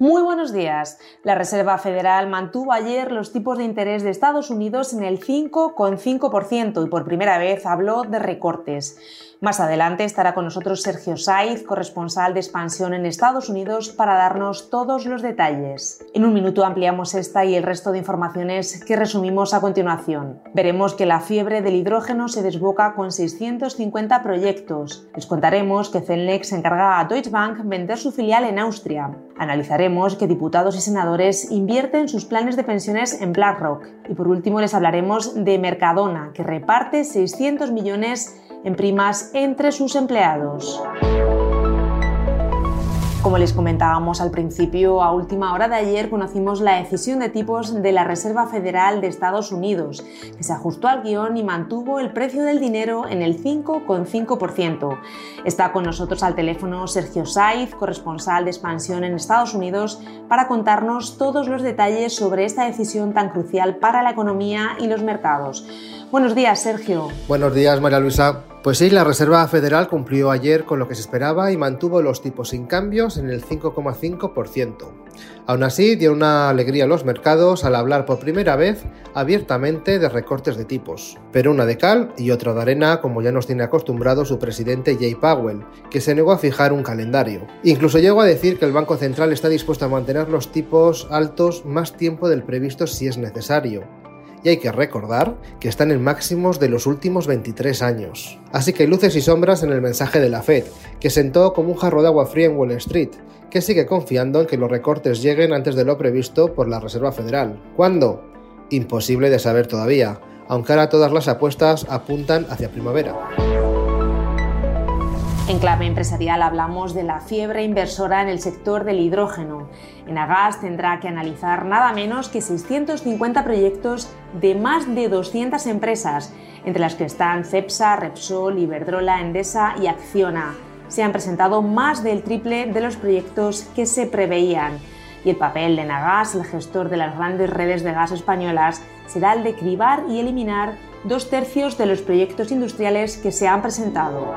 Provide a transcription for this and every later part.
Muy buenos días. La Reserva Federal mantuvo ayer los tipos de interés de Estados Unidos en el 5,5% y por primera vez habló de recortes. Más adelante estará con nosotros Sergio Saiz, corresponsal de expansión en Estados Unidos, para darnos todos los detalles. En un minuto ampliamos esta y el resto de informaciones que resumimos a continuación. Veremos que la fiebre del hidrógeno se desboca con 650 proyectos. Les contaremos que Celnex encarga a Deutsche Bank vender su filial en Austria. Analizaremos que diputados y senadores invierten sus planes de pensiones en BlackRock. Y por último les hablaremos de Mercadona, que reparte 600 millones en primas entre sus empleados. Como les comentábamos al principio, a última hora de ayer conocimos la decisión de tipos de la Reserva Federal de Estados Unidos, que se ajustó al guion y mantuvo el precio del dinero en el 5,5%. Está con nosotros al teléfono Sergio Saiz, corresponsal de expansión en Estados Unidos, para contarnos todos los detalles sobre esta decisión tan crucial para la economía y los mercados. Buenos días, Sergio. Buenos días, María Luisa. Pues sí, la Reserva Federal cumplió ayer con lo que se esperaba y mantuvo los tipos sin cambios en el 5,5%. Aún así, dio una alegría a los mercados al hablar por primera vez abiertamente de recortes de tipos. Pero una de cal y otra de arena, como ya nos tiene acostumbrado su presidente Jay Powell, que se negó a fijar un calendario. Incluso llegó a decir que el Banco Central está dispuesto a mantener los tipos altos más tiempo del previsto si es necesario, y hay que recordar que están en máximos de los últimos 23 años. Así que luces y sombras en el mensaje de la Fed, que sentó como un jarro de agua fría en Wall Street, que sigue confiando en que los recortes lleguen antes de lo previsto por la Reserva Federal. ¿Cuándo? Imposible de saber todavía, aunque ahora todas las apuestas apuntan hacia primavera. En clave empresarial hablamos de la fiebre inversora en el sector del hidrógeno. Enagas tendrá que analizar nada menos que 650 proyectos de más de 200 empresas, entre las que están Cepsa, Repsol, Iberdrola, Endesa y Acciona. Se han presentado más del triple de los proyectos que se preveían. Y el papel de Enagas, el gestor de las grandes redes de gas españolas, será el de cribar y eliminar dos tercios de los proyectos industriales que se han presentado.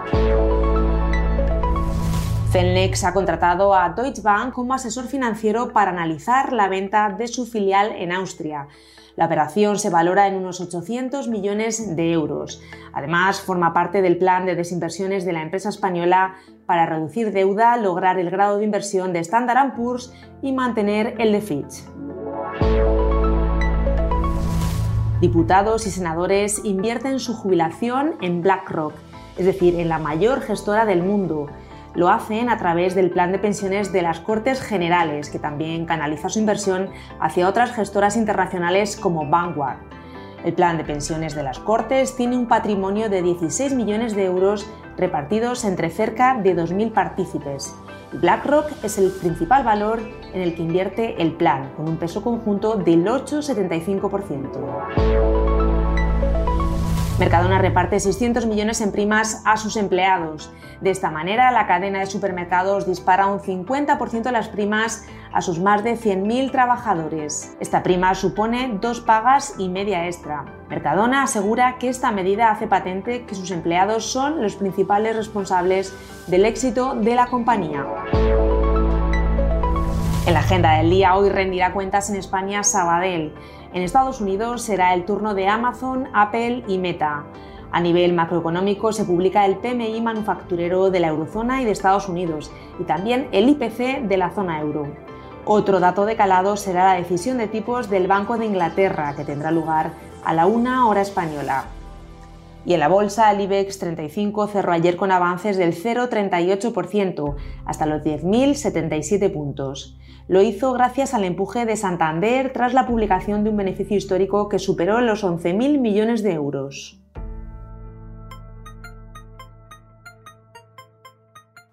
Celnex ha contratado a Deutsche Bank como asesor financiero para analizar la venta de su filial en Austria. La operación se valora en unos 800 millones de euros. Además, forma parte del plan de desinversiones de la empresa española para reducir deuda, lograr el grado de inversión de Standard Poor's y mantener el de Fitch. Diputados y senadores invierten su jubilación en BlackRock, es decir, en la mayor gestora del mundo lo hacen a través del plan de pensiones de las Cortes Generales, que también canaliza su inversión hacia otras gestoras internacionales como Vanguard. El plan de pensiones de las Cortes tiene un patrimonio de 16 millones de euros repartidos entre cerca de 2.000 partícipes. BlackRock es el principal valor en el que invierte el plan, con un peso conjunto del 8,75%. Mercadona reparte 600 millones en primas a sus empleados. De esta manera, la cadena de supermercados dispara un 50% las primas a sus más de 100.000 trabajadores. Esta prima supone dos pagas y media extra. Mercadona asegura que esta medida hace patente que sus empleados son los principales responsables del éxito de la compañía. En la agenda del día hoy rendirá cuentas en España Sabadell. En Estados Unidos será el turno de Amazon, Apple y Meta. A nivel macroeconómico se publica el PMI manufacturero de la eurozona y de Estados Unidos y también el IPC de la zona euro. Otro dato de calado será la decisión de tipos del Banco de Inglaterra, que tendrá lugar a la una hora española. Y en la bolsa, el IBEX 35 cerró ayer con avances del 0,38% hasta los 10.077 puntos. Lo hizo gracias al empuje de Santander tras la publicación de un beneficio histórico que superó los 11.000 millones de euros.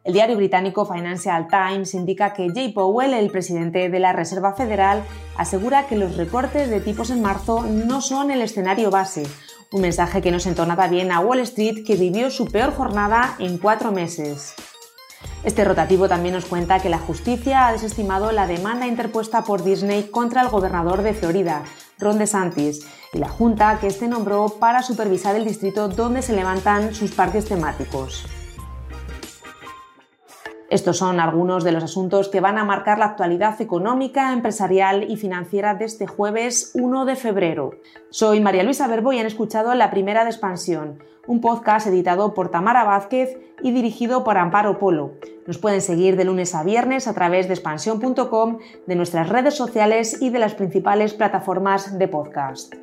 El diario británico Financial Times indica que Jay Powell, el presidente de la Reserva Federal, asegura que los recortes de tipos en marzo no son el escenario base, un mensaje que no sentó nada bien a Wall Street, que vivió su peor jornada en cuatro meses. Este rotativo también nos cuenta que la justicia ha desestimado la demanda interpuesta por Disney contra el gobernador de Florida, Ron DeSantis, y la junta que este nombró para supervisar el distrito donde se levantan sus parques temáticos. Estos son algunos de los asuntos que van a marcar la actualidad económica, empresarial y financiera de este jueves 1 de febrero. Soy María Luisa Verbo y han escuchado La Primera de Expansión, un podcast editado por Tamara Vázquez y dirigido por Amparo Polo. Nos pueden seguir de lunes a viernes a través de expansión.com, de nuestras redes sociales y de las principales plataformas de podcast.